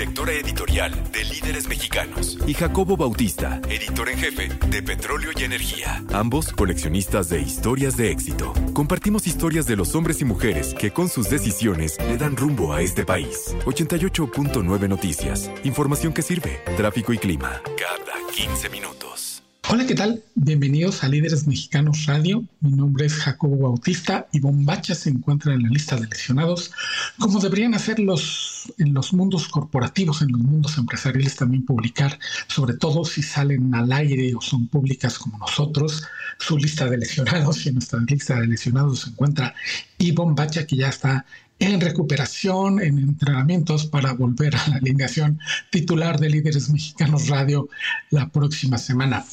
directora editorial de Líderes Mexicanos. Y Jacobo Bautista, editor en jefe de Petróleo y Energía. Ambos coleccionistas de historias de éxito. Compartimos historias de los hombres y mujeres que con sus decisiones le dan rumbo a este país. 88.9 Noticias. Información que sirve. Tráfico y clima. Cada 15 minutos. Hola, ¿qué tal? Bienvenidos a Líderes Mexicanos Radio. Mi nombre es Jacobo Bautista y Bombacha se encuentra en la lista de lesionados, como deberían hacer los, en los mundos corporativos, en los mundos empresariales también publicar, sobre todo si salen al aire o son públicas como nosotros, su lista de lesionados. Y en nuestra lista de lesionados se encuentra Ivonne Bacha, que ya está en recuperación, en entrenamientos para volver a la alineación titular de Líderes Mexicanos Radio la próxima semana.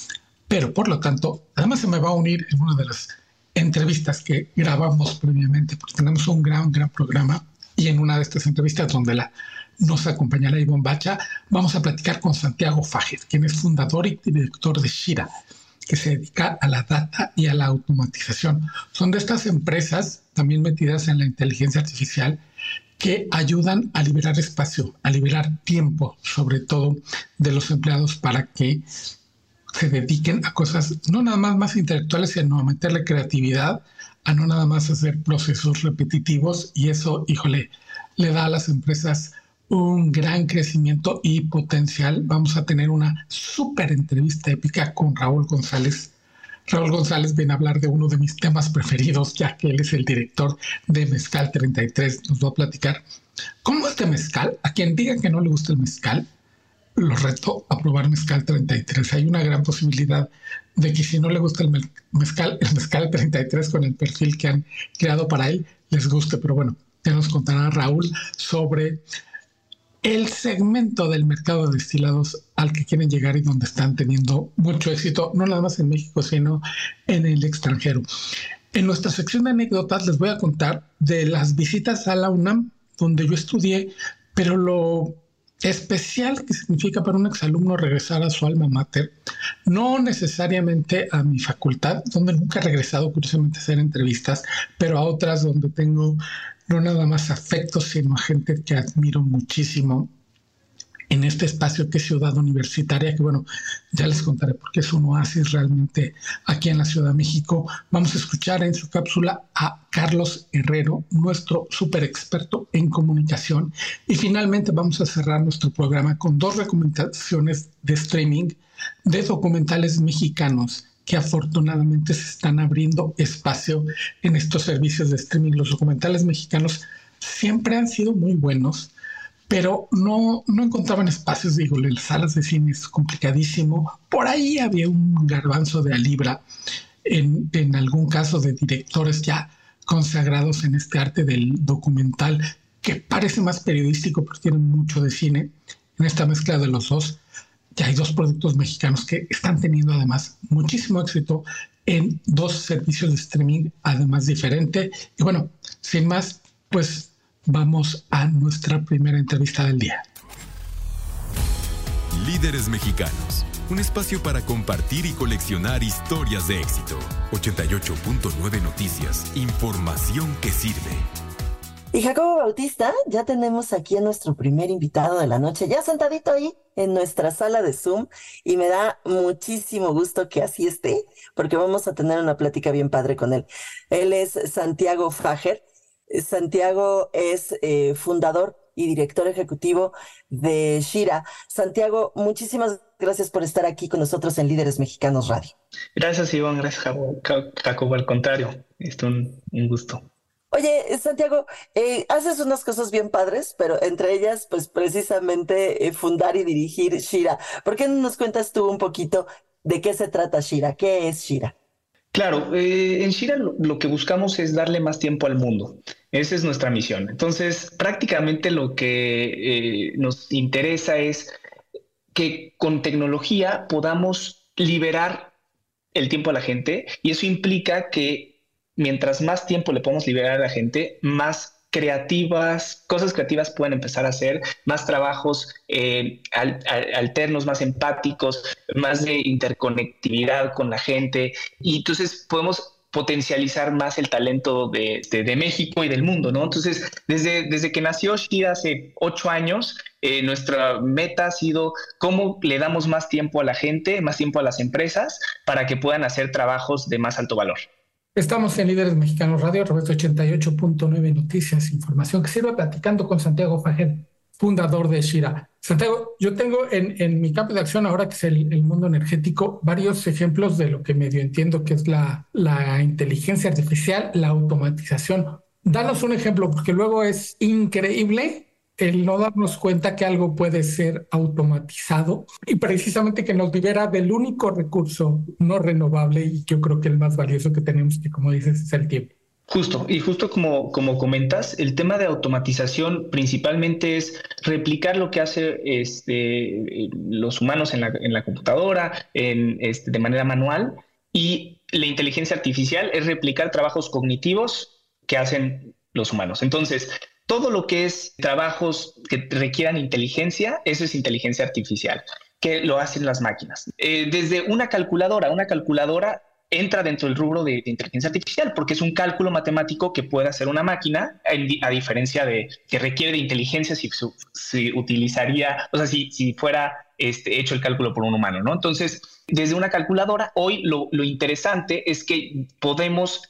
Pero por lo tanto, además se me va a unir en una de las entrevistas que grabamos previamente, porque tenemos un gran, gran programa y en una de estas entrevistas donde la, nos acompañará Ivonne Bacha, vamos a platicar con Santiago Fajes, quien es fundador y director de Shira, que se dedica a la data y a la automatización. Son de estas empresas también metidas en la inteligencia artificial que ayudan a liberar espacio, a liberar tiempo, sobre todo de los empleados para que se dediquen a cosas no nada más más intelectuales, sino a meterle creatividad, a no nada más hacer procesos repetitivos y eso, híjole, le da a las empresas un gran crecimiento y potencial. Vamos a tener una súper entrevista épica con Raúl González. Raúl González viene a hablar de uno de mis temas preferidos, ya que él es el director de Mezcal 33. Nos va a platicar cómo este mezcal, a quien diga que no le gusta el mezcal, lo reto a probar mezcal 33. Hay una gran posibilidad de que si no le gusta el mezcal, el mezcal 33 con el perfil que han creado para él, les guste. Pero bueno, ya nos contará Raúl sobre el segmento del mercado de destilados al que quieren llegar y donde están teniendo mucho éxito, no nada más en México, sino en el extranjero. En nuestra sección de anécdotas les voy a contar de las visitas a la UNAM, donde yo estudié, pero lo especial que significa para un exalumno regresar a su alma mater, no necesariamente a mi facultad, donde nunca he regresado curiosamente a hacer entrevistas, pero a otras donde tengo no nada más afectos, sino a gente que admiro muchísimo en este espacio que es Ciudad Universitaria, que bueno, ya les contaré porque es un oasis realmente aquí en la Ciudad de México. Vamos a escuchar en su cápsula a Carlos Herrero, nuestro super experto en comunicación. Y finalmente vamos a cerrar nuestro programa con dos recomendaciones de streaming de documentales mexicanos que afortunadamente se están abriendo espacio en estos servicios de streaming. Los documentales mexicanos siempre han sido muy buenos, pero no, no encontraban espacios, digo, las salas de cine es complicadísimo. Por ahí había un garbanzo de alibra en, en algún caso de directores ya consagrados en este arte del documental, que parece más periodístico, pero tiene mucho de cine, en esta mezcla de los dos ya hay dos productos mexicanos que están teniendo además muchísimo éxito en dos servicios de streaming, además diferente. Y bueno, sin más, pues vamos a nuestra primera entrevista del día. Líderes mexicanos, un espacio para compartir y coleccionar historias de éxito. 88.9 Noticias, información que sirve. Y Jacobo Bautista, ya tenemos aquí a nuestro primer invitado de la noche, ya sentadito ahí en nuestra sala de Zoom y me da muchísimo gusto que así esté, porque vamos a tener una plática bien padre con él. Él es Santiago Fager. Santiago es eh, fundador y director ejecutivo de Shira. Santiago, muchísimas gracias por estar aquí con nosotros en Líderes Mexicanos Radio. Gracias, Iván. Gracias, Jacobo. Al contrario, es un gusto. Oye, Santiago, eh, haces unas cosas bien padres, pero entre ellas, pues precisamente eh, fundar y dirigir Shira. ¿Por qué no nos cuentas tú un poquito de qué se trata Shira? ¿Qué es Shira? Claro, eh, en Shira lo, que buscamos es darle más tiempo al mundo. Esa es nuestra misión. Entonces, prácticamente lo que eh, nos interesa es que con tecnología podamos liberar el tiempo a la gente y eso implica que mientras más tiempo le podemos liberar a la gente, más creativas, cosas creativas pueden empezar a hacer, más trabajos eh, alternos, más empáticos, más de interconectividad con la gente. Y entonces podemos potencializar más el talento de, México y del mundo, ¿no? Entonces, desde, desde que nació Shira hace ocho años, eh, nuestra meta ha sido cómo le damos más tiempo a la gente, más tiempo a las empresas para que puedan hacer trabajos de más alto valor. Estamos en Líderes Mexicanos Radio, de 88.9 Noticias, información que sirve platicando con Santiago Fajer, fundador de Shira. Santiago, yo tengo en, en mi campo de acción ahora, que es el, el, mundo energético, varios ejemplos de lo que medio entiendo que es la, la inteligencia artificial, la automatización. Danos un ejemplo, porque luego es increíble el no darnos cuenta que algo puede ser automatizado y precisamente que nos libera del único recurso no renovable y yo creo que el más valioso que tenemos, que como dices, es el tiempo. Justo, y justo como, como comentas, el tema de automatización principalmente es replicar lo que hace este, los humanos en la, en la computadora en, este, de manera manual y la inteligencia artificial es replicar trabajos cognitivos que hacen los humanos. Entonces, todo lo que es trabajos que requieran inteligencia, eso es inteligencia artificial, que lo hacen las máquinas. Eh, desde una calculadora, una calculadora entra dentro del rubro de, inteligencia artificial, porque es un cálculo matemático que puede hacer una máquina, a diferencia de que requiere de inteligencia si, si utilizaría, o sea, si, si fuera este, hecho el cálculo por un humano, ¿no? Entonces, desde una calculadora, hoy lo, lo interesante es que podemos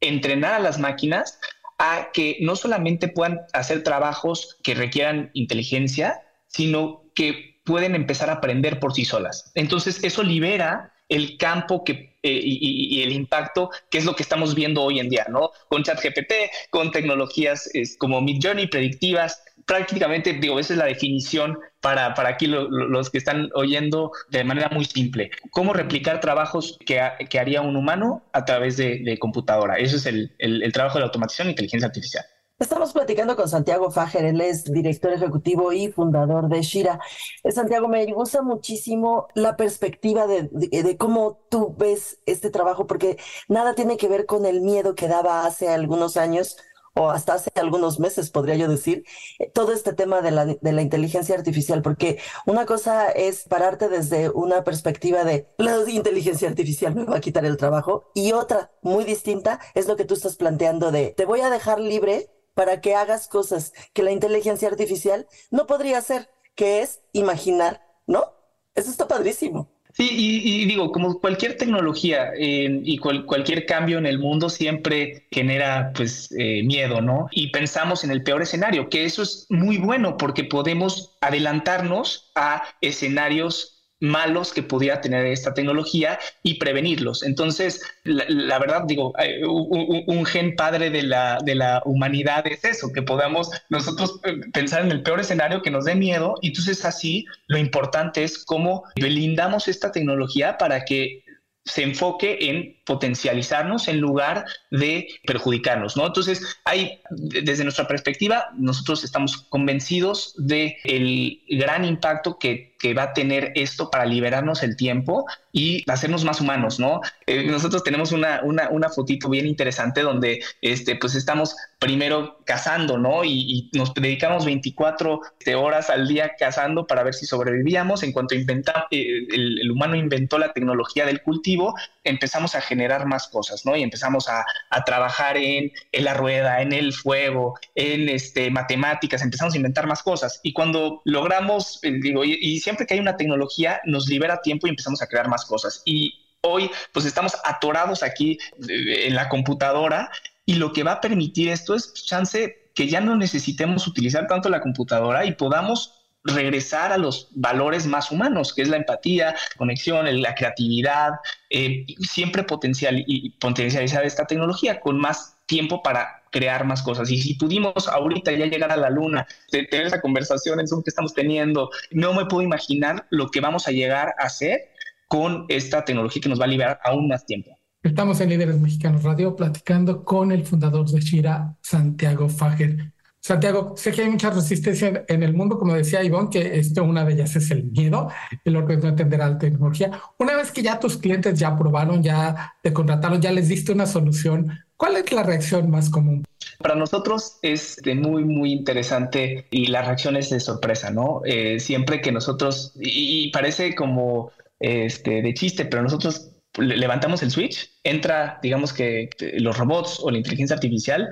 entrenar a las máquinas a que no solamente puedan hacer trabajos que requieran inteligencia, sino que pueden empezar a aprender por sí solas. Entonces, eso libera el campo que, eh, y, el impacto, que es lo que estamos viendo hoy en día, ¿no? Con ChatGPT, con tecnologías como Midjourney, predictivas, prácticamente, digo, esa es la definición para, para aquí los que están oyendo de manera muy simple. ¿Cómo replicar trabajos que, que haría un humano a través de, computadora? Eso es el, el, trabajo de la automatización e inteligencia artificial. Estamos platicando con Santiago Fajer, él es director ejecutivo y fundador de Shira. Eh, Santiago, me gusta muchísimo la perspectiva de, de, cómo tú ves este trabajo, porque nada tiene que ver con el miedo que daba hace algunos años o hasta hace algunos meses, podría yo decir, eh, todo este tema de la, de la inteligencia artificial, porque una cosa es pararte desde una perspectiva de la inteligencia artificial me va a quitar el trabajo y otra muy distinta es lo que tú estás planteando de te voy a dejar libre para que hagas cosas que la inteligencia artificial no podría hacer, que es imaginar, ¿no? Eso está padrísimo. Sí, y, digo, como cualquier tecnología y cualquier cambio en el mundo siempre genera pues eh, miedo, ¿no? Y pensamos en el peor escenario, que eso es muy bueno porque podemos adelantarnos a escenarios malos que pudiera tener esta tecnología y prevenirlos. Entonces, la, verdad, digo, un, gen padre de la, de la humanidad es eso, que podamos nosotros eh, pensar en el peor escenario que nos dé miedo. Y entonces así, lo importante es cómo blindamos esta tecnología para que se enfoque en potencializarnos en lugar de perjudicarnos, ¿no? Entonces, hay, desde nuestra perspectiva, nosotros estamos convencidos de el gran impacto que que va a tener esto para liberarnos el tiempo y hacernos más humanos, ¿no? Eh, nosotros tenemos una, una, una, fotito bien interesante donde este, pues estamos primero cazando, ¿no? Y, nos dedicamos 24 este, horas al día cazando para ver si sobrevivíamos. En cuanto inventamos, eh, el, humano inventó la tecnología del cultivo, empezamos a generar más cosas, ¿no? Y empezamos a, a trabajar en, en, la rueda, en el fuego, en este, matemáticas, empezamos a inventar más cosas. Y cuando logramos, eh, digo, y, y siempre siempre que hay una tecnología nos libera tiempo y empezamos a crear más cosas. Y hoy pues estamos atorados aquí eh, en la computadora y lo que va a permitir esto es chance que ya no necesitemos utilizar tanto la computadora y podamos regresar a los valores más humanos, que es la empatía, conexión, la creatividad, eh, siempre potencial y potencializar esta tecnología con más tiempo para crear más cosas. Y si pudimos ahorita ya llegar a la luna, tener esa conversación en Zoom que estamos teniendo, no me puedo imaginar lo que vamos a llegar a hacer con esta tecnología que nos va a liberar aún más tiempo. Estamos en Líderes Mexicanos Radio platicando con el fundador de Shira, Santiago Fager. Santiago, sé que hay mucha resistencia en el mundo, como decía Ivonne, que esto una de ellas es el miedo, el orden de entender la tecnología. Una vez que ya tus clientes ya probaron, ya te contrataron, ya les diste una solución, ¿cuál es la reacción más común? Para nosotros es muy, muy interesante y la reacción es de sorpresa, ¿no? Eh, siempre que nosotros, y, parece como este, de chiste, pero nosotros levantamos el switch, entra, digamos que los robots o la inteligencia artificial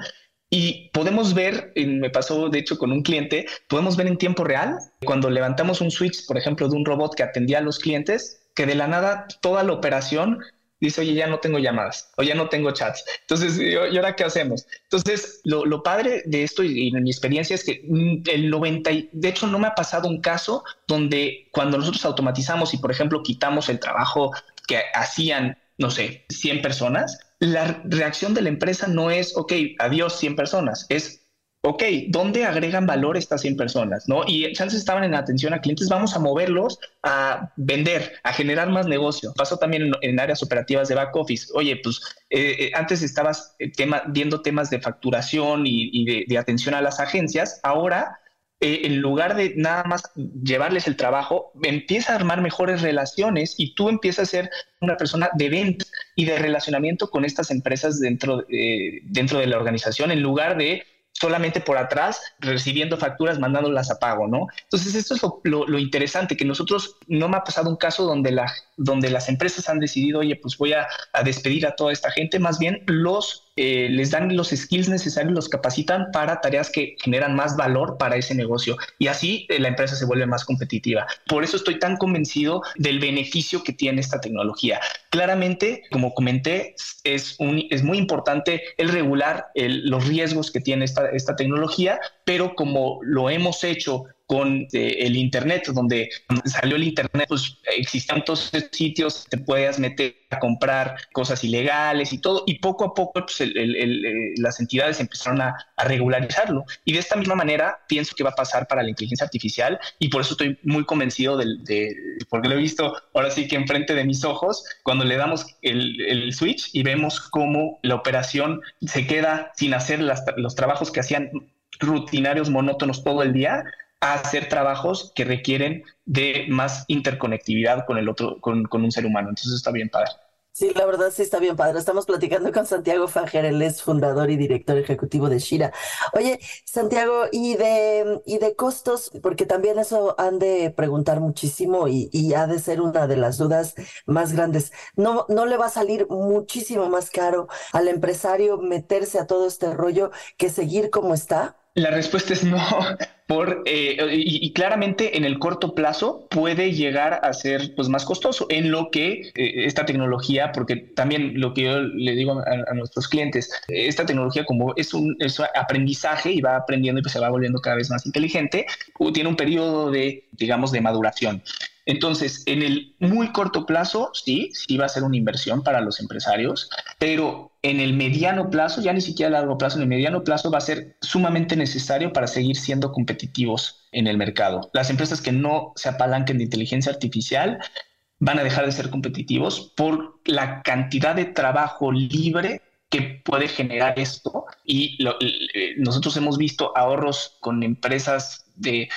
y podemos ver, me pasó de hecho con un cliente, podemos ver en tiempo real cuando levantamos un switch, por ejemplo, de un robot que atendía a los clientes, que de la nada toda la operación dice, oye, ya no tengo llamadas o ya no tengo chats. Entonces, ¿y ahora qué hacemos? Entonces, lo, padre de esto y, en mi experiencia es que mm, el 90, de hecho, no me ha pasado un caso donde cuando nosotros automatizamos y, por ejemplo, quitamos el trabajo que hacían, no sé, 100 personas, la reacción de la empresa no es, ok, adiós 100 personas, es ok, ¿dónde agregan valor estas 100 personas? ¿no? Y chances estaban en atención a clientes, vamos a moverlos a vender, a generar más negocio. Pasó también en, áreas operativas de back office. Oye, pues eh, eh, antes estabas eh, viendo temas de facturación y, de, atención a las agencias, ahora en lugar de nada más llevarles el trabajo, empieza a armar mejores relaciones y tú empiezas a ser una persona de ventas y de relacionamiento con estas empresas dentro, dentro de la organización, en lugar de solamente por atrás, recibiendo facturas, mandándolas a pago, ¿no? Entonces, esto es lo, interesante, que nosotros no me ha pasado un caso donde, la, donde las empresas han decidido, oye, pues voy a, a despedir a toda esta gente, más bien los eh, les dan los skills necesarios, los capacitan para tareas que generan más valor para ese negocio y así eh, la empresa se vuelve más competitiva. Por eso estoy tan convencido del beneficio que tiene esta tecnología. Claramente, como comenté, es, muy importante el regular los riesgos que tiene esta tecnología, pero como lo hemos hecho con eh, el Internet, donde salió el Internet, pues existían todos esos sitios, te puedes meter a comprar cosas ilegales y todo, y poco a poco pues, eh, las entidades empezaron a, regularizarlo. Y de esta misma manera pienso que va a pasar para la inteligencia artificial, y por eso estoy muy convencido de, porque lo he visto ahora sí que enfrente de mis ojos, cuando le damos el, switch y vemos cómo la operación se queda sin hacer los trabajos que hacían rutinarios monótonos todo el día a hacer trabajos que requieren de más interconectividad con el otro, con, un ser humano. Entonces está bien padre. Sí, la verdad sí está bien padre. Estamos platicando con Santiago Fajer, él es fundador y director ejecutivo de Shira. Oye, Santiago, y de, y de costos, porque también eso han de preguntar muchísimo y, y ha de ser una de las dudas más grandes. ¿No, ¿No le va a salir muchísimo más caro al empresario meterse a todo este rollo que seguir como está? La respuesta es no, por, eh, y, claramente en el corto plazo puede llegar a ser pues, más costoso en lo que eh, esta tecnología, porque también lo que yo le digo a, nuestros clientes, esta tecnología como es un, aprendizaje y va aprendiendo y pues, se va volviendo cada vez más inteligente, tiene un periodo de, digamos, de maduración. Entonces, en el muy corto plazo, sí, sí va a ser una inversión para los empresarios, pero en el mediano plazo, ya ni siquiera a largo plazo, en el mediano plazo va a ser sumamente necesario para seguir siendo competitivos en el mercado. Las empresas que no se apalanquen de inteligencia artificial van a dejar de ser competitivos por la cantidad de trabajo libre que puede generar esto. Y eh, nosotros hemos visto ahorros con empresas de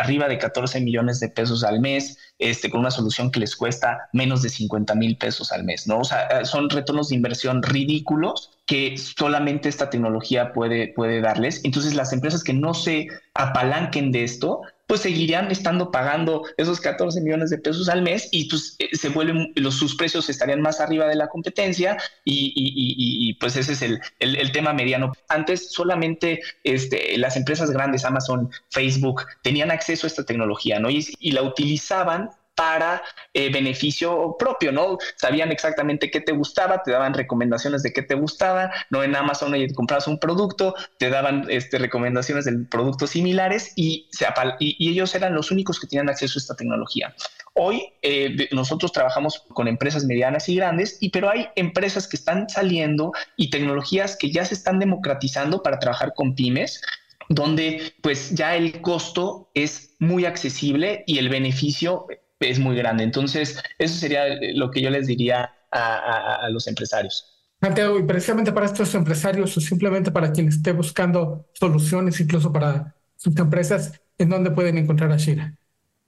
arriba de 14 millones de pesos al mes, este, con una solución que les cuesta menos de 50 mil pesos al mes, ¿no? O sea, eh, son retornos de inversión ridículos que solamente esta tecnología puede, puede darles. Entonces, las empresas que no se apalanquen de esto, pues seguirían estando pagando esos 14 millones de pesos al mes y pues eh, se vuelven, los, sus precios estarían más arriba de la competencia y, pues ese es el, el, tema mediano. Antes solamente este, las empresas grandes, Amazon, Facebook, tenían acceso a esta tecnología, ¿no? Y la utilizaban para eh, beneficio propio, ¿no? Sabían exactamente qué te gustaba, te daban recomendaciones de qué te gustaba, no en Amazon y compras un producto, te daban este, recomendaciones de productos similares y, se y, ellos eran los únicos que tenían acceso a esta tecnología. Hoy eh, nosotros trabajamos con empresas medianas y grandes, y, pero hay empresas que están saliendo y tecnologías que ya se están democratizando para trabajar con pymes, donde pues ya el costo es muy accesible y el beneficio es muy grande. Entonces, eso sería lo que yo les diría a, los empresarios. Santiago, y precisamente para estos empresarios o simplemente para quien esté buscando soluciones, incluso para sus empresas, ¿en dónde pueden encontrar a Shira?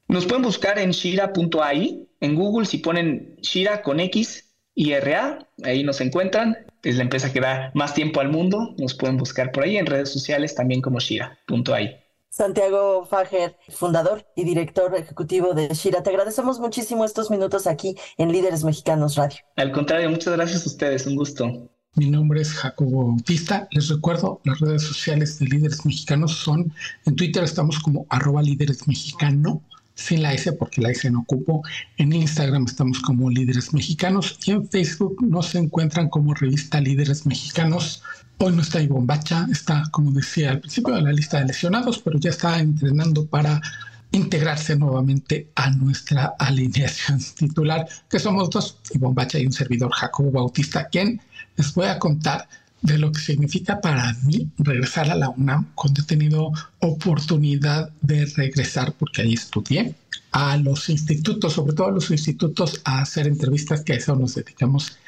Nos pueden buscar en shira.ai, en Google si ponen Shira con X y RA, ahí nos encuentran. Es la empresa que da más tiempo al mundo. Nos pueden buscar por ahí en redes sociales también como shira.ai. Santiago Fager, fundador y director ejecutivo de Shira, te agradecemos muchísimo estos minutos aquí en Líderes Mexicanos Radio. Al contrario, muchas gracias a ustedes, un gusto. Mi nombre es Jacobo Bautista. Les recuerdo, las redes sociales de Líderes Mexicanos son, en Twitter estamos como arroba líderes mexicano, sin la S porque la S no ocupo. En Instagram estamos como Líderes Mexicanos y en Facebook nos encuentran como revista Líderes Mexicanos. Hoy no está Ivonne Bacha, está, como decía al principio, en la lista de lesionados, pero ya está entrenando para integrarse nuevamente a nuestra alineación titular, que somos dos, Ivonne Bacha y un servidor Jacobo Bautista, quien les voy a contar de lo que significa para mí regresar a la UNAM cuando he tenido oportunidad de regresar, porque ahí estudié, a los institutos, sobre todo a los institutos, a hacer entrevistas, que a eso nos dedicamos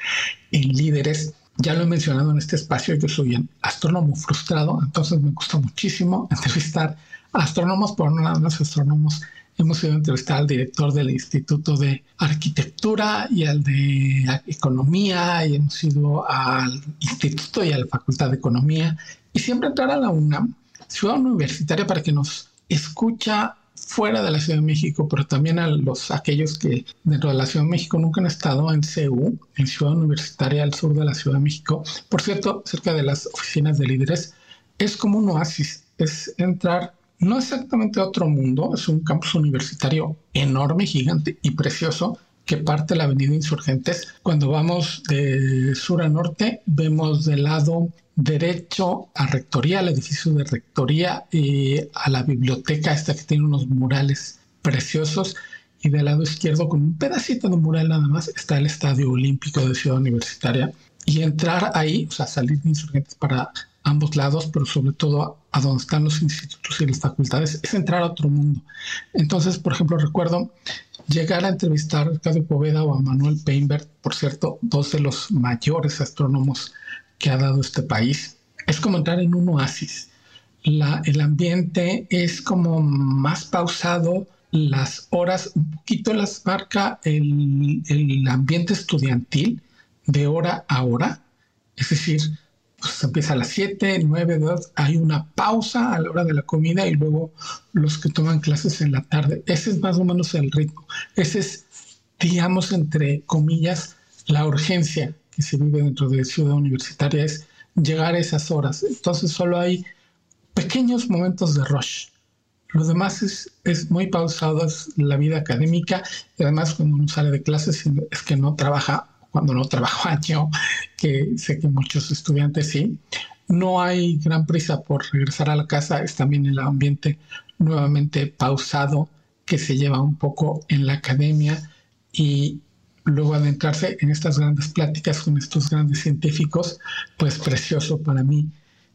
en líderes. Ya lo he mencionado en este espacio, yo soy un astrónomo frustrado, entonces me gusta muchísimo entrevistar astrónomos, pero no nada más astrónomos hemos ido a entrevistar al director del Instituto de Arquitectura y al de Economía, y hemos ido al Instituto y a la Facultad de Economía, y siempre entrar a la UNAM, ciudad universitaria, para que nos escucha fuera de la Ciudad de México, pero también a los aquellos que dentro de la Ciudad de México nunca han estado en CEU, en Ciudad Universitaria al sur de la Ciudad de México. Por cierto, cerca de las oficinas de líderes, es como un oasis, es entrar no exactamente otro mundo, es un campus universitario enorme, gigante y precioso que parte de la avenida Insurgentes. Cuando vamos de sur a norte, vemos del lado derecho a Rectoría, al edificio de Rectoría, y a la biblioteca esta que tiene unos murales preciosos. Y del lado izquierdo, con un pedacito de mural nada más, está el Estadio Olímpico de Ciudad Universitaria. Y entrar ahí, o sea, salir de Insurgentes para ambos lados, pero sobre todo a, donde están los institutos y las facultades, es entrar a otro mundo. Entonces, por ejemplo, recuerdo llegar a entrevistar a Ricardo Poveda o a Manuel Peinbert, por cierto, dos de los mayores astrónomos que ha dado este país. Es como entrar en un oasis. La, el ambiente es como más pausado, las horas un poquito las marca el, el ambiente estudiantil de hora a hora, es decir, empieza a las 7, 9, 2, hay una pausa a la hora de la comida y luego los que toman clases en la tarde. Ese es más o menos el ritmo. Ese es, digamos, entre comillas, la urgencia que se vive dentro de Ciudad Universitaria, es llegar a esas horas. Entonces solo hay pequeños momentos de rush. Lo demás es, es muy pausado, es la vida académica y además cuando uno sale de clases es que no trabaja cuando no trabajo yo, que sé que muchos estudiantes sí. No hay gran prisa por regresar a la casa, es también el ambiente nuevamente pausado que se lleva un poco en la academia y luego adentrarse en estas grandes pláticas con estos grandes científicos, pues precioso para mí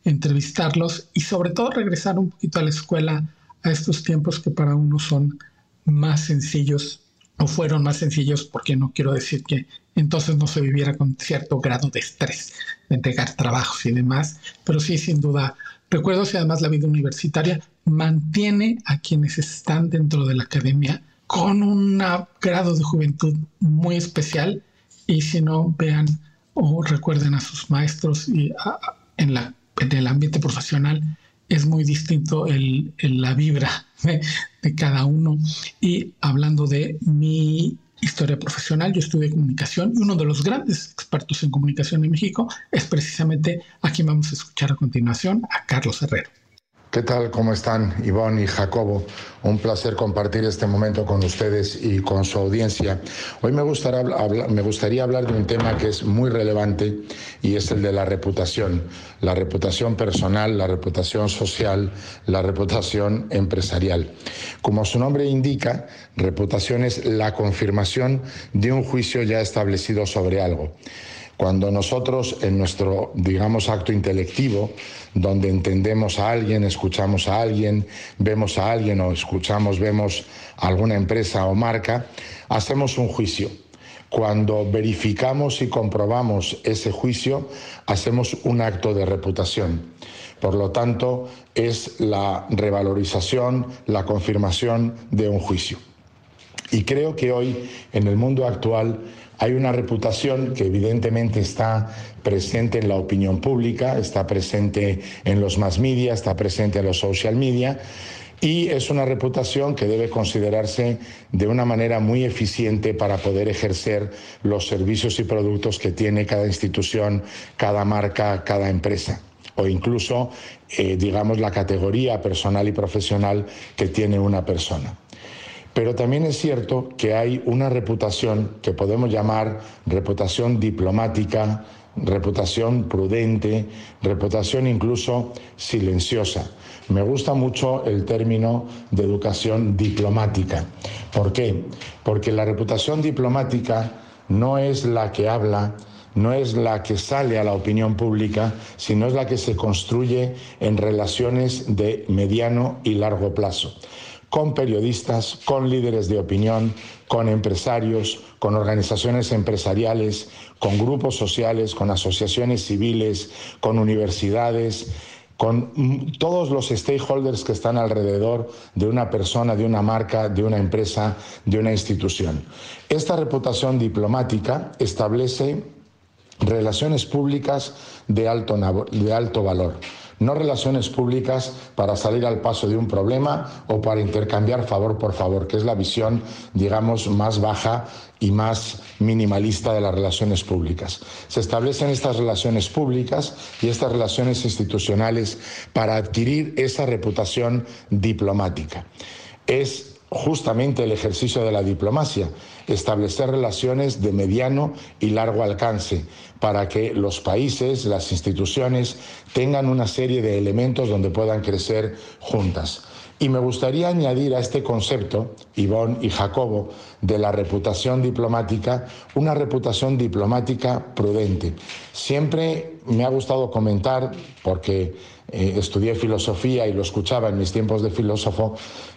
entrevistarlos y sobre todo regresar un poquito a la escuela a estos tiempos que para uno son más sencillos o fueron más sencillos porque no quiero decir que entonces no se viviera con cierto grado de estrés de entregar trabajos y demás, pero sí sin duda recuerdo si además la vida universitaria mantiene a quienes están dentro de la academia con un grado de juventud muy especial y si no vean o recuerden a sus maestros y en, la, en el ambiente profesional es muy distinto el, la vibra de, de, cada uno. Y hablando de mi historia profesional, yo estudié comunicación y uno de los grandes expertos en comunicación en México es precisamente a quien vamos a escuchar a continuación, a Carlos Herrero. ¿Qué tal? ¿Cómo están Ivonne y Jacobo? Un placer compartir este momento con ustedes y con su audiencia. Hoy me me gustaría hablar de un tema que es muy relevante y es el de la reputación. La reputación personal, la reputación social, la reputación empresarial. Como su nombre indica, reputación es la confirmación de un juicio ya establecido sobre algo. Cuando nosotros en nuestro, digamos, acto intelectivo, donde entendemos a alguien, escuchamos a alguien, vemos a alguien o escuchamos, vemos alguna empresa o marca, hacemos un juicio. cuando verificamos y comprobamos ese juicio, hacemos un acto de reputación. Por lo tanto, es la revalorización, la confirmación de un juicio. Y creo que hoy, en el mundo actual, hay una reputación que evidentemente está presente en la opinión pública, está presente en los mass media, está presente en los social media, y es una reputación que debe considerarse de una manera muy eficiente para poder ejercer los servicios y productos que tiene cada institución, cada marca, cada empresa o incluso, eh, digamos, la categoría personal y profesional que tiene una persona. Pero también es cierto que hay una reputación que podemos llamar reputación diplomática, reputación prudente, reputación incluso silenciosa. Me gusta mucho el término de educación diplomática. ¿Por qué? Porque la reputación diplomática no es la que habla, no es la que sale a la opinión pública, sino es la que se construye en relaciones de mediano y largo plazo con periodistas, con líderes de opinión, con empresarios, con organizaciones empresariales, con grupos sociales, con asociaciones civiles, con universidades, con todos los stakeholders que están alrededor de una persona, de una marca, de una empresa, de una institución. Esta reputación diplomática establece relaciones públicas de alto, de alto valor no relaciones públicas para salir al paso de un problema o para intercambiar favor por favor, que es la visión, digamos, más baja y más minimalista de las relaciones públicas. Se establecen estas relaciones públicas y estas relaciones institucionales para adquirir esa reputación diplomática. Es justamente el ejercicio de la diplomacia, establecer relaciones de mediano y largo alcance para que los países, las instituciones tengan una serie de elementos donde puedan crecer juntas. Y me gustaría añadir a este concepto, Ivonne y Jacobo, de la reputación diplomática, una reputación diplomática prudente. Siempre me ha gustado comentar, porque eh, estudié filosofía y lo escuchaba en mis tiempos de filósofo,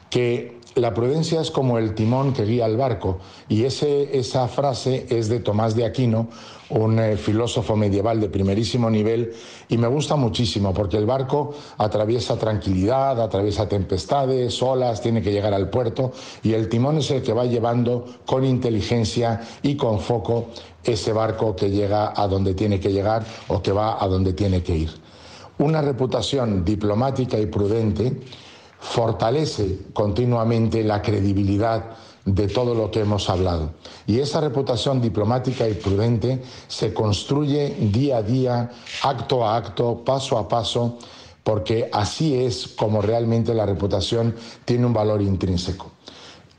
que la prudencia es como el timón que guía el barco. Y ese, esa frase es de Tomás de Aquino, un eh, filósofo medieval de primerísimo nivel, y me gusta muchísimo porque el barco atraviesa tranquilidad, atraviesa tempestades, olas, tiene que llegar al puerto, y el timón es el que va llevando con inteligencia y con foco ese barco que llega a donde tiene que llegar o que va a donde tiene que ir. Una reputación diplomática y prudente fortalece continuamente la credibilidad de todo lo que hemos hablado. Y esa reputación diplomática y prudente se construye día a día, acto a acto, paso a paso, porque así es como realmente la reputación tiene un valor intrínseco.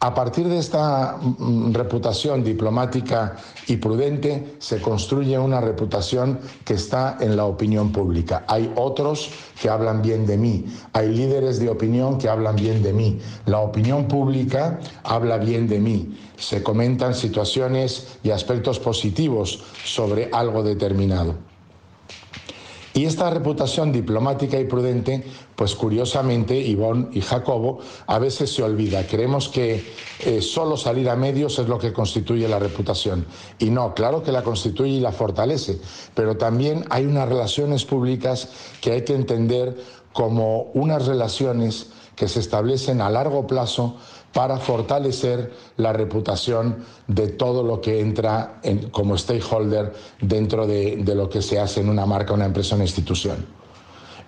A partir de esta mm, reputación diplomática y prudente se construye una reputación que está en la opinión pública. Hay otros que hablan bien de mí, hay líderes de opinión que hablan bien de mí, la opinión pública habla bien de mí, se comentan situaciones y aspectos positivos sobre algo determinado. Y esta reputación diplomática y prudente, pues curiosamente, Ivonne y Jacobo, a veces se olvida. Creemos que eh, solo salir a medios es lo que constituye la reputación. Y no, claro que la constituye y la fortalece, pero también hay unas relaciones públicas que hay que entender como unas relaciones que se establecen a largo plazo para fortalecer la reputación de todo lo que entra como stakeholder dentro de, de lo que se hace en una marca, una empresa, una institución.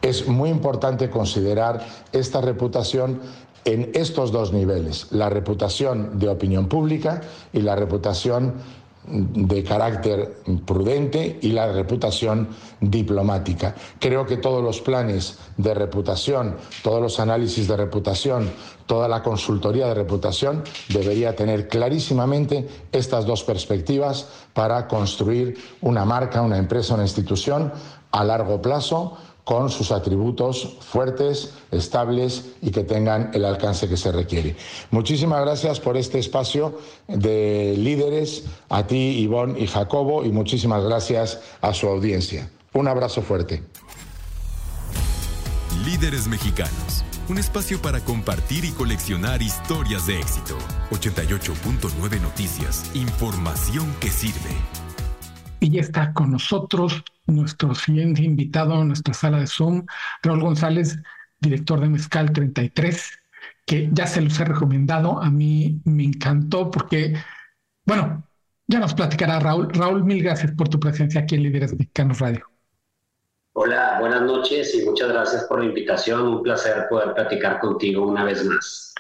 Es muy importante considerar esta reputación en estos dos niveles, la reputación de opinión pública y la reputación de carácter prudente y la reputación diplomática. Creo que todos los planes de reputación, todos los análisis de reputación, toda la consultoría de reputación debería tener clarísimamente estas dos perspectivas para construir una marca, una empresa, una institución a largo plazo con sus atributos fuertes, estables y que tengan el alcance que se requiere. Muchísimas gracias por este espacio de líderes, a ti, Ivonne y Jacobo, y muchísimas gracias a su audiencia. Un abrazo fuerte. Líderes mexicanos un espacio para compartir y coleccionar historias de éxito. 88.9 Noticias, información que sirve. Y ya está con nosotros nuestro siguiente invitado en nuestra sala de Zoom, Raúl González, director de Mezcal 33, que ya se los he recomendado. A mí me encantó porque, bueno, ya nos platicará Raúl. Raúl, mil gracias por tu presencia aquí en Líderes Mexicanos Radio. Hola, buenas noches y muchas gracias por la invitación. Un placer poder platicar contigo una vez más.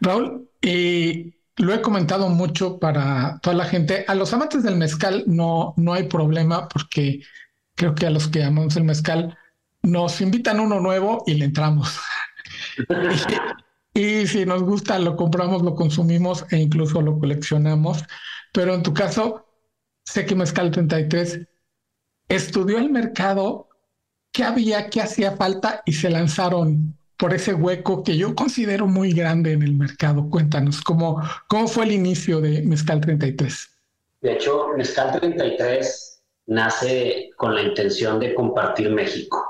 Raúl, eh, lo he comentado mucho para toda la gente. A los amantes del mezcal no, no hay problema porque creo que a los que amamos el mezcal nos invitan uno nuevo y le entramos. y, y si nos gusta, lo compramos, lo consumimos e incluso lo coleccionamos. Pero en tu caso, sé que Mezcal 33 estudió el mercado qué había, qué hacía falta y se lanzaron por ese hueco que yo considero muy grande en el mercado. Cuéntanos, ¿cómo, cómo fue el inicio de Mezcal 33? De hecho, Mezcal 33 nace con la intención de compartir México.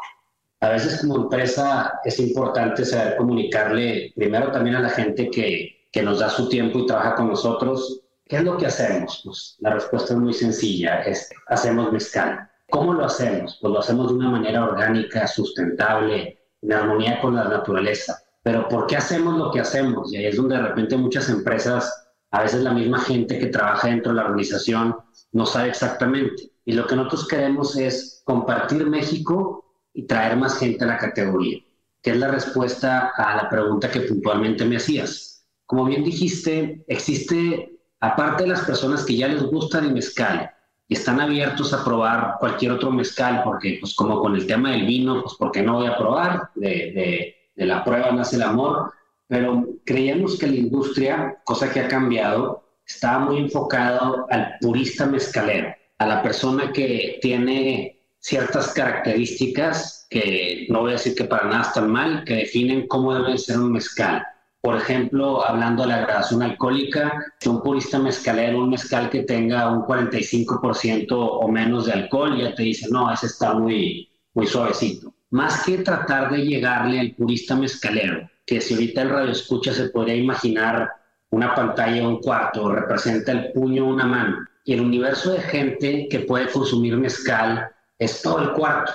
A veces como empresa es importante saber comunicarle primero también a la gente que, que nos da su tiempo y trabaja con nosotros. ¿Qué es lo que hacemos? Pues la respuesta es muy sencilla, es hacemos mezcal. ¿Cómo lo hacemos? Pues lo hacemos de una manera orgánica, sustentable, en armonía con la naturaleza. Pero ¿por qué hacemos lo que hacemos? Y ahí es donde de repente muchas empresas, a veces la misma gente que trabaja dentro de la organización, no sabe exactamente. Y lo que nosotros queremos es compartir México y traer más gente a la categoría, que es la respuesta a la pregunta que puntualmente me hacías. Como bien dijiste, existe, aparte de las personas que ya les gusta el mezcal, están abiertos a probar cualquier otro mezcal, porque pues como con el tema del vino, pues porque no voy a probar, de, la prueba nace el amor, pero creíamos que la industria, cosa que ha cambiado, estaba muy enfocado al purista mezcalero, a la persona que tiene ciertas características que no voy a decir que para nada están mal, que definen cómo debe ser un mezcal por ejemplo, hablando de la gradación alcohólica, un purista mezcalero, un mezcal que tenga un 45% o menos de alcohol, ya te dice, no, ese está muy, muy suavecito. Más que tratar de llegarle al purista mezcalero, que si ahorita el radio escucha se podría imaginar una pantalla o un cuarto, representa el puño o una mano. Y el universo de gente que puede consumir mezcal es todo el cuarto.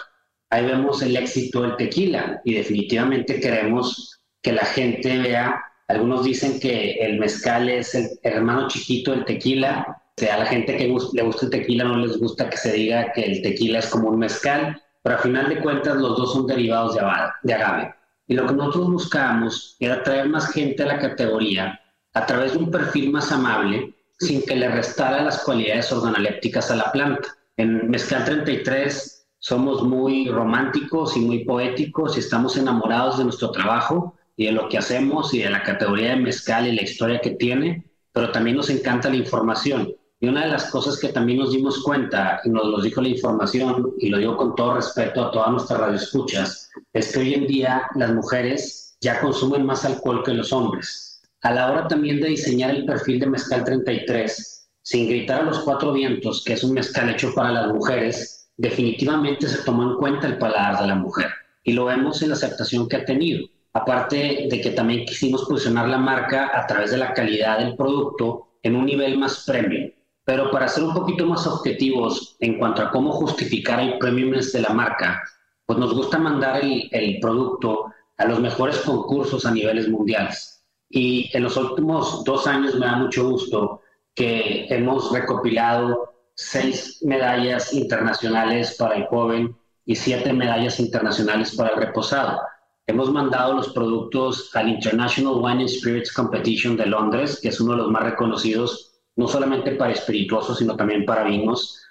Ahí vemos el éxito del tequila y definitivamente queremos que la gente vea. Algunos dicen que el mezcal es el hermano chiquito del tequila. O sea, a la gente que le gusta el tequila no les gusta que se diga que el tequila es como un mezcal, pero a final de cuentas los dos son derivados de, agave. Y lo que nosotros buscábamos era traer más gente a la categoría a través de un perfil más amable, sin que le restara las cualidades organolépticas a la planta. En Mezcal 33 somos muy románticos y muy poéticos y estamos enamorados de nuestro trabajo y de lo que hacemos y de la categoría de mezcal y la historia que tiene, pero también nos encanta la información. Y una de las cosas que también nos dimos cuenta, y nos lo dijo la información, y lo digo con todo respeto a todas nuestras radioescuchas, es que hoy en día las mujeres ya consumen más alcohol que los hombres. A la hora también de diseñar el perfil de Mezcal 33, sin gritar a los cuatro vientos, que es un mezcal hecho para las mujeres, definitivamente se tomó en cuenta el paladar de la mujer. Y lo vemos en la aceptación que ha tenido aparte de que también quisimos posicionar la marca a través de la calidad del producto en un nivel más premium. Pero para ser un poquito más objetivos en cuanto a cómo justificar el premiumness de la marca, pues nos gusta mandar el, el producto a los mejores concursos a niveles mundiales. Y en los últimos dos años me da mucho gusto que hemos recopilado seis medallas internacionales para el joven y siete medallas internacionales para el reposado. Hemos mandado los productos al International Wine and Spirits Competition de Londres, que es uno de los más reconocidos, no solamente para espirituosos, sino también para vinos,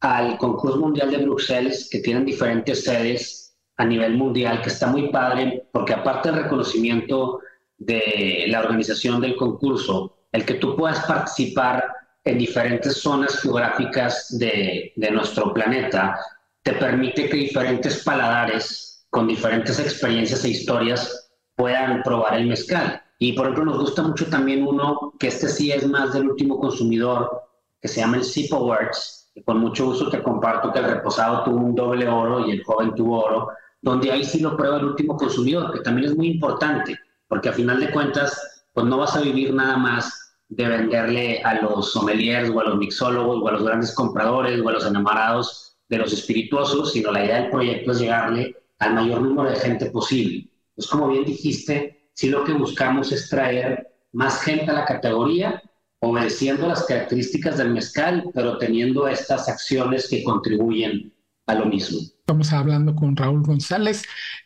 al concurso mundial de Bruselas, que tienen diferentes sedes a nivel mundial, que está muy padre, porque aparte del reconocimiento de la organización del concurso, el que tú puedas participar en diferentes zonas geográficas de, de nuestro planeta, te permite que diferentes paladares con diferentes experiencias e historias puedan probar el mezcal. Y por ejemplo, nos gusta mucho también uno que este sí es más del último consumidor, que se llama el Sip Awards. Y con mucho gusto te comparto que el reposado tuvo un doble oro y el joven tuvo oro, donde ahí sí lo prueba el último consumidor, que también es muy importante, porque a final de cuentas, pues no vas a vivir nada más de venderle a los sommeliers o a los mixólogos o a los grandes compradores o a los enamorados de los espirituosos, sino la idea del proyecto es llegarle al mayor número de gente posible. Pues como bien dijiste, sí lo que buscamos es traer más gente a la categoría, obedeciendo las características del mezcal, pero teniendo estas acciones que contribuyen a lo mismo. Estamos hablando con Raúl González,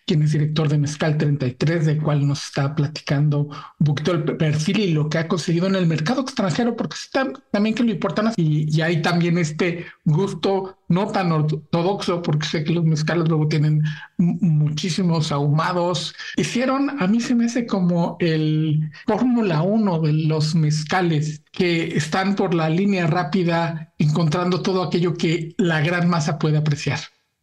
quien es director de Mezcal 33, del cual nos está platicando un poquito el perfil y lo que ha conseguido en el mercado extranjero, porque está, también que lo importan y, y hay también este gusto no tan ortodoxo, porque sé que los mezcales luego tienen muchísimos ahumados. Hicieron, a mí se me hace como el Fórmula 1 de los mezcales, que están por la línea rápida encontrando todo aquello que la gran masa puede apreciar.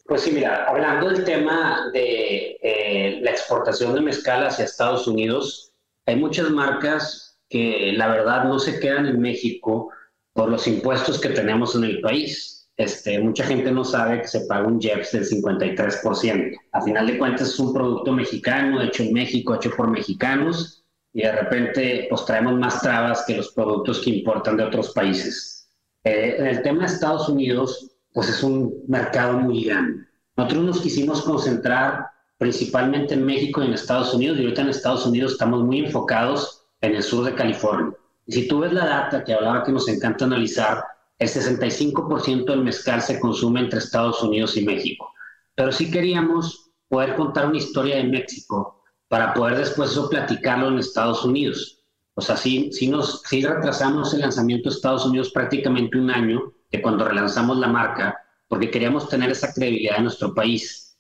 Pues sí, mira, hablando del tema de eh, la exportación de mezcal hacia Estados Unidos, hay muchas marcas que la verdad no se quedan en México por los impuestos que tenemos en el país. Este, mucha gente no sabe que se paga un JEPS del 53%. A final de cuentas es un producto mexicano, hecho en México, hecho por mexicanos, y de repente pues traemos más trabas que los productos que importan de otros países. Eh, en el tema de Estados Unidos, pues es un mercado muy grande. Nosotros nos quisimos concentrar principalmente en México y en Estados Unidos, y ahorita en Estados Unidos estamos muy enfocados en el sur de California. Y si tú ves la data que hablaba que nos encanta analizar, el 65% del mezcal se consume entre Estados Unidos y México. Pero sí queríamos poder contar una historia de México para poder después eso platicarlo en Estados Unidos. O sea, sí, sí, nos, sí retrasamos el lanzamiento de Estados Unidos prácticamente un año, de cuando relanzamos la marca, porque queríamos tener esa credibilidad en nuestro país.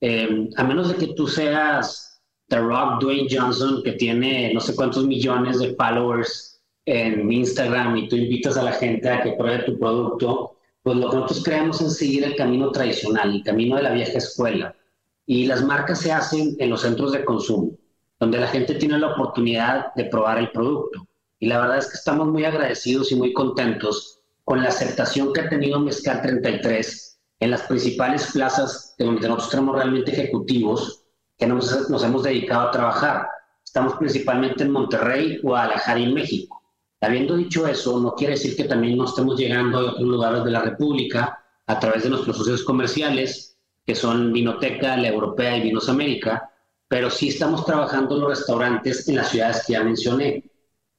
Eh, a menos de que tú seas The Rock Dwayne Johnson, que tiene no sé cuántos millones de followers en Instagram y tú invitas a la gente a que pruebe tu producto, pues lo que nosotros creemos es seguir el camino tradicional, el camino de la vieja escuela. Y las marcas se hacen en los centros de consumo, donde la gente tiene la oportunidad de probar el producto. Y la verdad es que estamos muy agradecidos y muy contentos con la aceptación que ha tenido Mezcal 33 en las principales plazas de donde nosotros tenemos realmente ejecutivos que nos, hemos dedicado a trabajar. Estamos principalmente en Monterrey, Guadalajara y México. Habiendo dicho eso, no quiere decir que también no estemos llegando a otros lugares de la República a través de nuestros socios comerciales, que son Vinoteca, La Europea y Vinos América, pero sí estamos trabajando en los restaurantes en las ciudades que ya mencioné.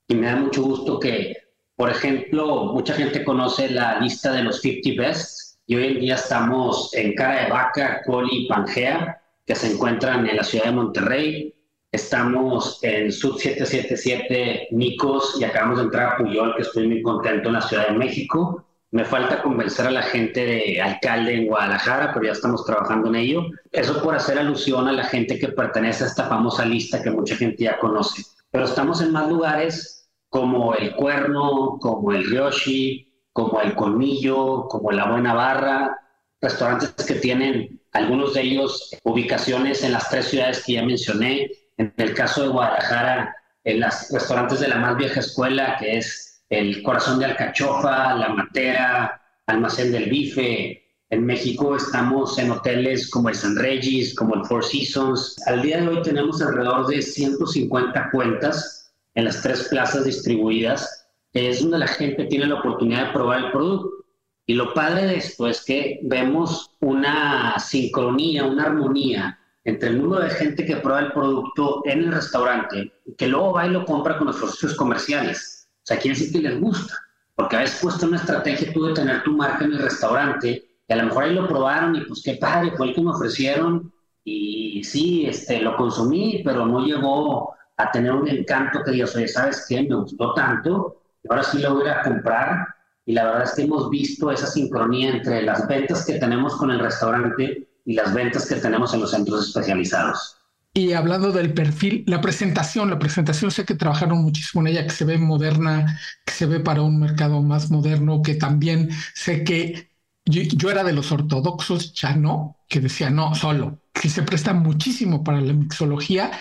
Y me da mucho gusto que por ejemplo, mucha gente conoce la lista de los 50 Best y hoy en día estamos en Cara de Vaca, Coli y Pangea, que se encuentran en la ciudad de Monterrey. Estamos en Sud 777 Nicos y acabamos de entrar a Puyol, que estoy muy contento en la Ciudad de México. Me falta convencer a la gente de alcalde en Guadalajara, pero ya estamos trabajando en ello. Eso por hacer alusión a la gente que pertenece a esta famosa lista que mucha gente ya conoce. Pero estamos en más lugares como el Cuerno, como el Ryoshi, como el Colmillo, como la Buena Barra, restaurantes que tienen algunos de ellos ubicaciones en las tres ciudades que ya mencioné. En el caso de Guadalajara, en los restaurantes de la más vieja escuela, que es el Corazón de Alcachofa, La Matera, Almacén del Bife. En México estamos en hoteles como el San Regis, como el Four Seasons. Al día de hoy tenemos alrededor de 150 cuentas en las tres plazas distribuidas, es donde la gente tiene la oportunidad de probar el producto. Y lo padre de esto es que vemos una sincronía, una armonía entre el número de gente que prueba el producto en el restaurante, que luego va y lo compra con los socios comerciales. O sea, quiere decir que les gusta, porque a veces cuesta una estrategia tú de tener tu marca en el restaurante, y a lo mejor ahí lo probaron y pues qué padre, fue el que me ofrecieron, y sí, este, lo consumí, pero no llegó a tener un encanto que digas, oye, ¿sabes qué? Me gustó tanto, ahora sí lo voy a comprar. Y la verdad es que hemos visto esa sincronía entre las ventas que tenemos con el restaurante y las ventas que tenemos en los centros especializados. Y hablando del perfil, la presentación, la presentación sé que trabajaron muchísimo en ella, que se ve moderna, que se ve para un mercado más moderno, que también sé que yo, yo era de los ortodoxos, ya no, que decía no, solo, que se presta muchísimo para la mixología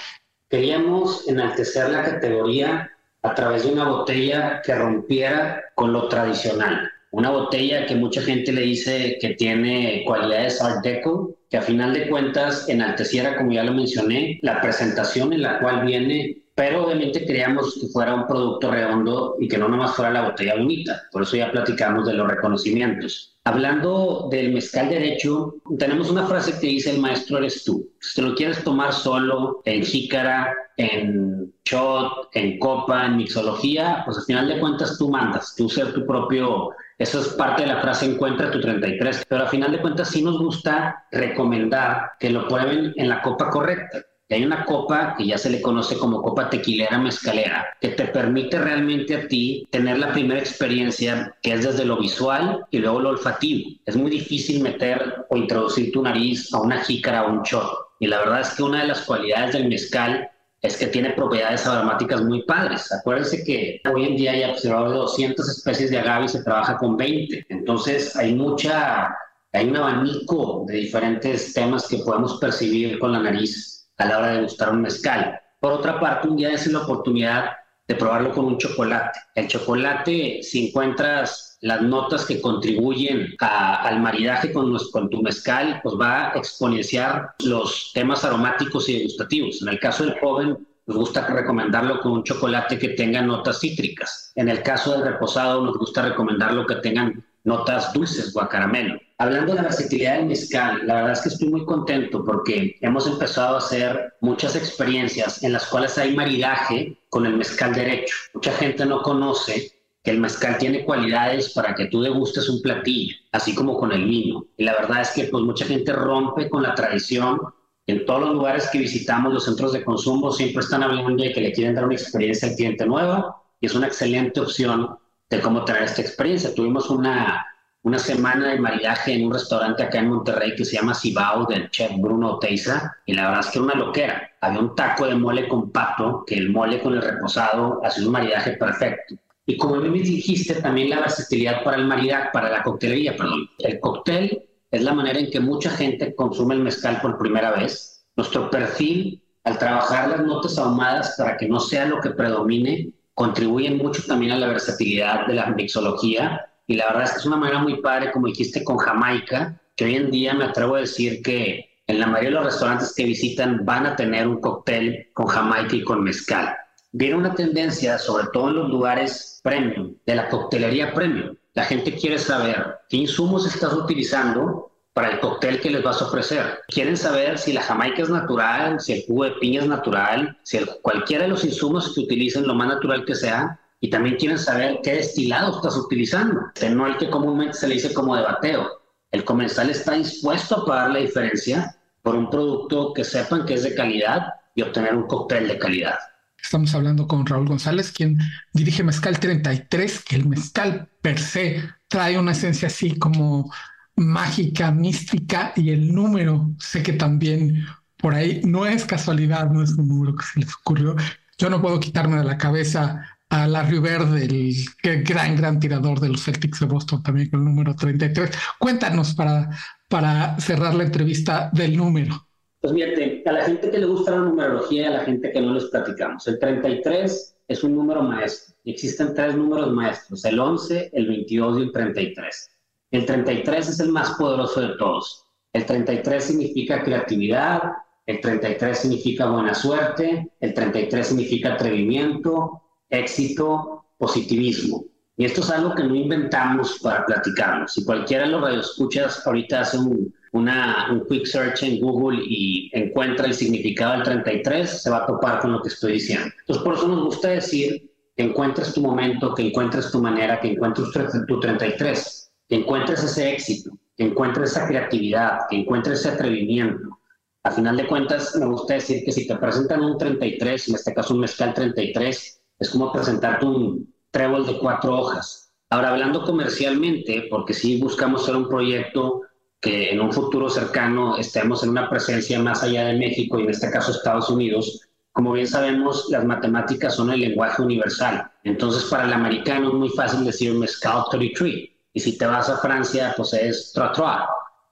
Queríamos enaltecer la categoría a través de una botella que rompiera con lo tradicional. una botella que mucha gente le dice que tiene cualidades art deco, que a final de cuentas enalteciera, como ya lo mencioné, la presentación en la cual viene pero obviamente queríamos que fuera un producto redondo y que no nomás fuera la botella bonita. Por eso ya platicamos de los reconocimientos. Hablando del mezcal derecho, tenemos una frase que dice el maestro eres tú. Si te lo quieres tomar solo, en jícara, en shot, en copa, en mixología, pues al final de cuentas tú mandas, tú ser tu propio eso es parte de la frase encuentra tu 33, pero al final de cuentas sí nos gusta recomendar que lo prueben en la copa correcta hay una copa que ya se le conoce como copa tequilera mezcalera, que te permite realmente a ti tener la primera experiencia que es desde lo visual y luego lo olfativo. Es muy difícil meter o introducir tu nariz a una jícara o un shot. Y la verdad es que una de las cualidades del mezcal es que tiene propiedades aromáticas muy padres. Acuérdense que hoy en día hay alrededor de 200 especies de agave y se trabaja con 20. Entonces hay mucha, hay un abanico de diferentes temas que podemos percibir con la nariz a la hora de gustar un mezcal. Por otra parte, un día es la oportunidad de probarlo con un chocolate. El chocolate, si encuentras las notas que contribuyen al maridaje con, con, tu mezcal, pues va a exponenciar los temas aromáticos y gustativos. En el caso del joven, nos gusta recomendarlo con un chocolate que tenga notas cítricas. En el caso del reposado, nos gusta recomendarlo que tengan notas dulces o a caramelo. Hablando de la versatilidad del mezcal, la verdad es que estoy muy contento porque hemos empezado a hacer muchas experiencias en las cuales hay maridaje con el mezcal derecho. Mucha gente no conoce que el mezcal tiene cualidades para que tú degustes un platillo, así como con el vino. Y la verdad es que pues mucha gente rompe con la tradición. En todos los lugares que visitamos, los centros de consumo siempre están hablando de que le quieren dar una experiencia al cliente nueva y es una excelente opción de cómo traer esta experiencia. Tuvimos una una semana de maridaje en un restaurante acá en Monterrey que se llama Cibao del chef Bruno Teiza y la verdad es que era una loquera. Había un taco de mole con pato, que el mole con el reposado hace un maridaje perfecto. Y como me dijiste, también la versatilidad para el maridaje, para la coctelería, perdón. El cóctel es la manera en que mucha gente consume el mezcal por primera vez. Nuestro perfil, al trabajar las notas ahumadas para que no sea lo que predomine, contribuyen mucho también a la versatilidad de la mixología y la verdad es que es una manera muy padre, como dijiste, con Jamaica, que hoy en día me atrevo a decir que en la mayoría de los restaurantes que visitan van a tener un cóctel con Jamaica y con mezcal. Viene una tendencia, sobre todo en los lugares premium, de la coctelería premium. La gente quiere saber qué insumos estás utilizando para el cóctel que les vas a ofrecer. Quieren saber si la jamaica es natural, si el jugo de piña es natural, si cualquiera de los insumos que utilicen, lo más natural que sea, y también quieren saber qué destilado estás utilizando, no el que comúnmente se le dice como de bateo. El comensal está dispuesto a pagar la diferencia por un producto que sepan que es de calidad y obtener un cóctel de calidad. Estamos hablando con Raúl González, quien dirige Mezcal 33, que el mezcal per se trae una esencia así como mágica, mística, y el número, sé que también por ahí no es casualidad, no es un número que se les ocurrió. Yo no puedo quitarme de la cabeza a Larry Bird, el gran, gran tirador de los Celtics de Boston, también con el número 33. Cuéntanos para, para cerrar la entrevista del número. Pues fíjate, a la gente que le gusta la numerología y a la gente que no les platicamos. El 33 es un número maestro. Existen tres números maestros, el 11, el 22 y el 33. El 33 es el más poderoso de todos. El 33 significa creatividad, el 33 significa buena suerte, el 33 significa atrevimiento, éxito, positivismo. Y esto es algo que no inventamos para platicarnos. Si cualquiera de los radioescuchas ahorita hace un, una, un quick search en Google y encuentra el significado del 33, se va a topar con lo que estoy diciendo. Entonces, por eso nos gusta decir que encuentres tu momento, que encuentres tu manera, que encuentres tu 33, que encuentres ese éxito, que encuentres esa creatividad, que encuentres ese atrevimiento. A final de cuentas, me gusta decir que si te presentan un 33, en este caso un mezcal 33, es como presentarte un trébol de cuatro hojas. Ahora, hablando comercialmente, porque si buscamos ser un proyecto que en un futuro cercano estemos en una presencia más allá de México y en este caso Estados Unidos, como bien sabemos, las matemáticas son el lenguaje universal. Entonces, para el americano es muy fácil decir mezcal 33. Y si te vas a Francia, pues es trois trois.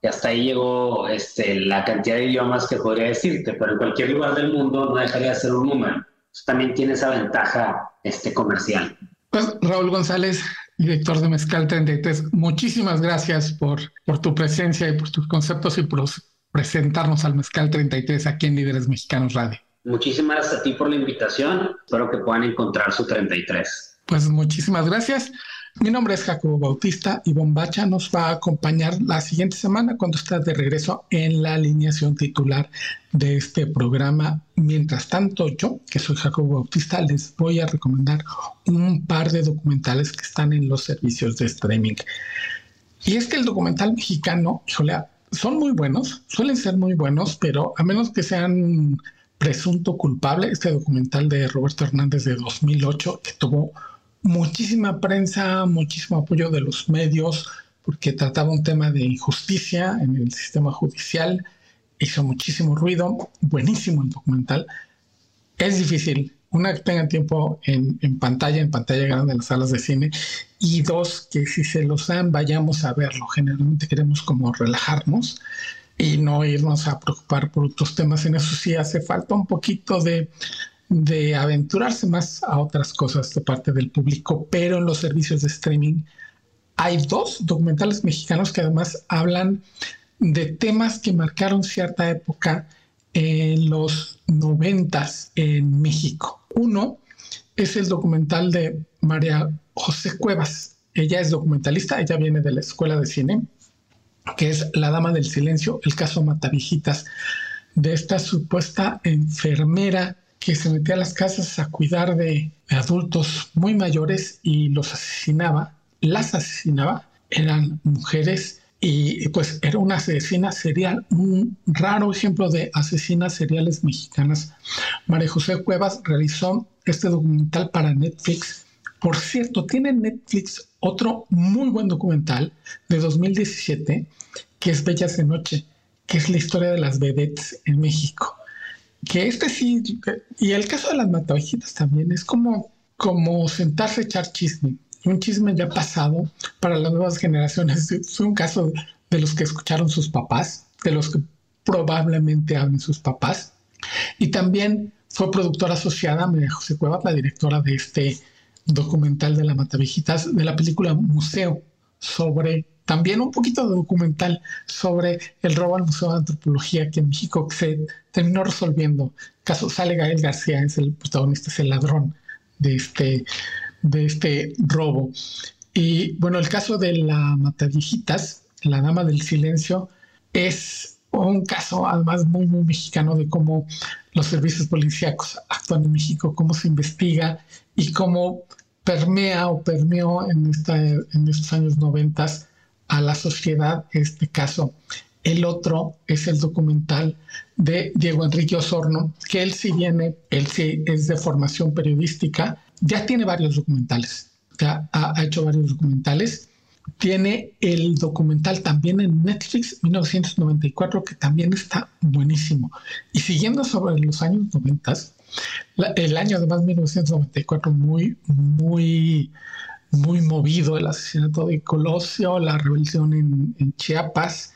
Y hasta ahí llegó este, la cantidad de idiomas que podría decirte, pero en cualquier lugar del mundo no dejaría de ser un número también tiene esa ventaja este, comercial. Pues Raúl González, director de Mezcal 33, muchísimas gracias por, por tu presencia y por tus conceptos y por presentarnos al Mezcal 33 aquí en Líderes Mexicanos Radio. Muchísimas gracias a ti por la invitación. Espero que puedan encontrar su 33. Pues muchísimas gracias. Mi nombre es Jacobo Bautista y Bombacha nos va a acompañar la siguiente semana cuando esté de regreso en la alineación titular de este programa. Mientras tanto, yo, que soy Jacobo Bautista, les voy a recomendar un par de documentales que están en los servicios de streaming. Y es que el documental mexicano, híjole, son muy buenos, suelen ser muy buenos, pero a menos que sean presunto culpable, este documental de Roberto Hernández de 2008, que tuvo muchísima prensa, muchísimo apoyo de los medios, porque trataba un tema de injusticia en el sistema judicial, hizo muchísimo ruido, buenísimo el documental. Es difícil, una que tenga tiempo en, en, pantalla, en pantalla grande en las salas de cine, y dos, que si se los dan, vayamos a verlo. Generalmente queremos como relajarnos y no irnos a preocupar por otros temas. En eso sí hace falta un poquito de de aventurarse más a otras cosas de parte del público, pero en los servicios de streaming hay dos documentales mexicanos que además hablan de temas que marcaron cierta época en los noventas en México. Uno es el documental de María José Cuevas. Ella es documentalista, ella viene de la escuela de cine, que es La Dama del Silencio, el caso Matavijitas, de esta supuesta enfermera que se metía a las casas a cuidar de, adultos muy mayores y los asesinaba, las asesinaba, eran mujeres y pues era una asesina serial, un raro ejemplo de asesinas seriales mexicanas. María José Cuevas realizó este documental para Netflix. Por cierto, tiene Netflix otro muy buen documental de 2017 que es Bellas de Noche, que es la historia de las vedettes en México que este sí, y el caso de las matavejitas también es como, como sentarse a echar chisme. Un chisme ya pasado para las nuevas generaciones. Es un caso de los que escucharon sus papás, de los que probablemente hablen sus papás. Y también fue productora asociada, María José Cuevas, la directora de este documental de la Matavejitas, de la película Museo, sobre también un poquito de documental sobre el robo al Museo de Antropología que en México se terminó resolviendo. caso sale Gael García, es el protagonista, es el ladrón de este, de este robo. Y bueno, el caso de la Mataviejitas, la Dama del Silencio, es un caso además muy, muy mexicano de cómo los servicios policíacos actúan en México, cómo se investiga y cómo permea o permeó en, esta, en estos años noventas a la sociedad este caso. El otro es el documental de Diego Enrique Osorno, que él sí viene, él sí es de formación periodística, ya tiene varios documentales, ya ha, ha hecho varios documentales. Tiene el documental también en Netflix 1994, que también está buenísimo. Y siguiendo sobre los años 90, el año además 1994 muy, muy muy movido el asesinato de Colosio, la rebelión en, Chiapas,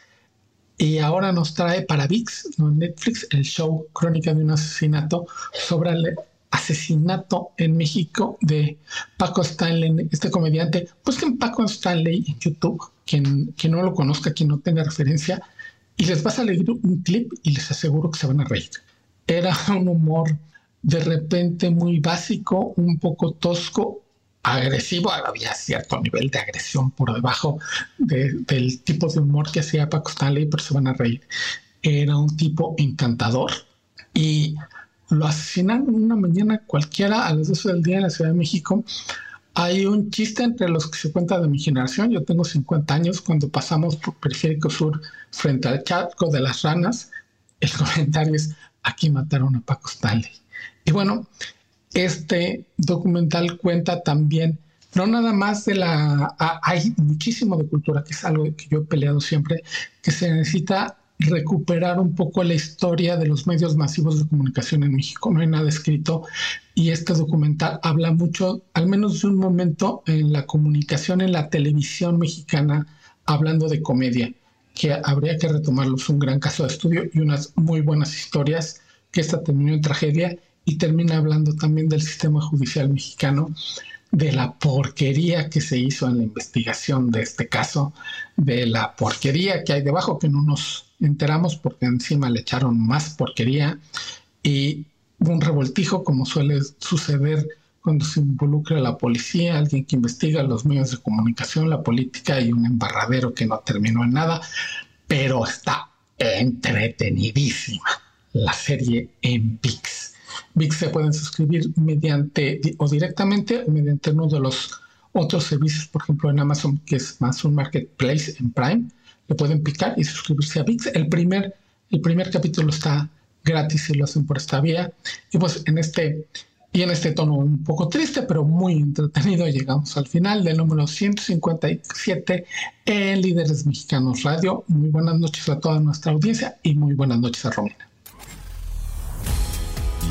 y ahora nos trae para VIX, Netflix, el show Crónica de un asesinato sobre el asesinato en México de Paco Stanley, este comediante. Busquen Paco Stanley en YouTube, quien, quien no lo conozca, quien no tenga referencia, y les va a salir un clip y les aseguro que se van a reír. Era un humor de repente muy básico, un poco tosco, agresivo, había cierto nivel de agresión por debajo del tipo de humor que hacía Paco Stanley, pero se van a reír. Era un tipo encantador y lo asesinan una mañana cualquiera a las 12 del día en la Ciudad de México. Hay un chiste entre los que se cuenta de mi generación. Yo tengo 50 años cuando pasamos por Periférico Sur frente al charco de las ranas. El comentario es, aquí mataron a Paco Stanley. Y bueno, este documental cuenta también, no nada más de la, hay muchísimo de cultura, que es algo que yo he peleado siempre, que se necesita recuperar un poco la historia de los medios masivos de comunicación en México. No hay nada escrito y este documental habla mucho, al menos de un momento en la comunicación en la televisión mexicana, hablando de comedia, que habría que retomarlo. Es un gran caso de estudio y unas muy buenas historias que esta terminó en tragedia y termina hablando también del sistema judicial mexicano, de la porquería que se hizo en la investigación de este caso, de la porquería que hay debajo, que no nos enteramos porque encima le echaron más porquería y un revoltijo como suele suceder cuando se involucra la policía, alguien que investiga los medios de comunicación, la política y un embarradero que no terminó en nada, pero está entretenidísima la serie en VIX. VIX se pueden suscribir mediante o directamente mediante uno de los otros servicios, por ejemplo en Amazon, que es más un marketplace en Prime, le pueden picar y suscribirse a VIX. El primer, el primer capítulo está gratis si lo hacen por esta vía. Y pues en este y en este tono un poco triste, pero muy entretenido, llegamos al final del número 157 en Líderes Mexicanos Radio. Muy buenas noches a toda nuestra audiencia y muy buenas noches a Romina.